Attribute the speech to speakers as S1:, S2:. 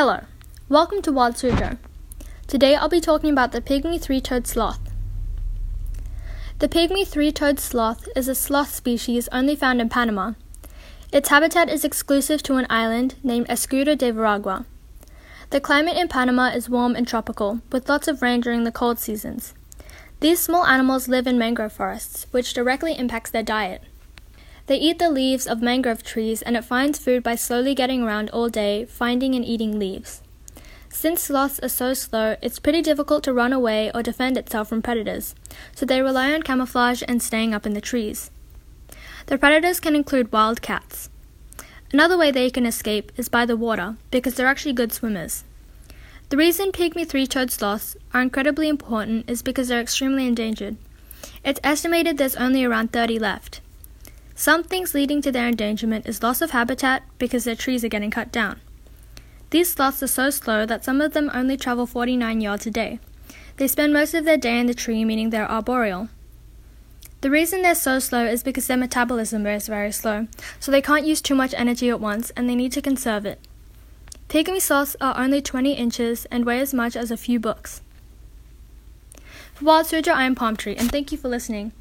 S1: Hello, welcome to Wild Suzhou. Today I'll be talking about the pygmy three-toed sloth. The pygmy three-toed sloth is a sloth species only found in Panama. Its habitat is exclusive to an island named Escudo de Veragua. The climate in Panama is warm and tropical, with lots of rain during the cold seasons. These small animals live in mangrove forests, which directly impacts their diet. They eat the leaves of mangrove trees and it finds food by slowly getting around all day, finding and eating leaves. Since sloths are so slow, it's pretty difficult to run away or defend itself from predators, so they rely on camouflage and staying up in the trees. The predators can include wild cats. Another way they can escape is by the water, because they're actually good swimmers. The reason pygmy three toed sloths are incredibly important is because they're extremely endangered. It's estimated there's only around 30 left. Some things leading to their endangerment is loss of habitat because their trees are getting cut down. These sloths are so slow that some of them only travel 49 yards a day. They spend most of their day in the tree, meaning they're arboreal. The reason they're so slow is because their metabolism is very slow, so they can't use too much energy at once and they need to conserve it. Pygmy sloths are only 20 inches and weigh as much as a few books. For Wild Suzhou, I am Palm Tree, and thank you for listening.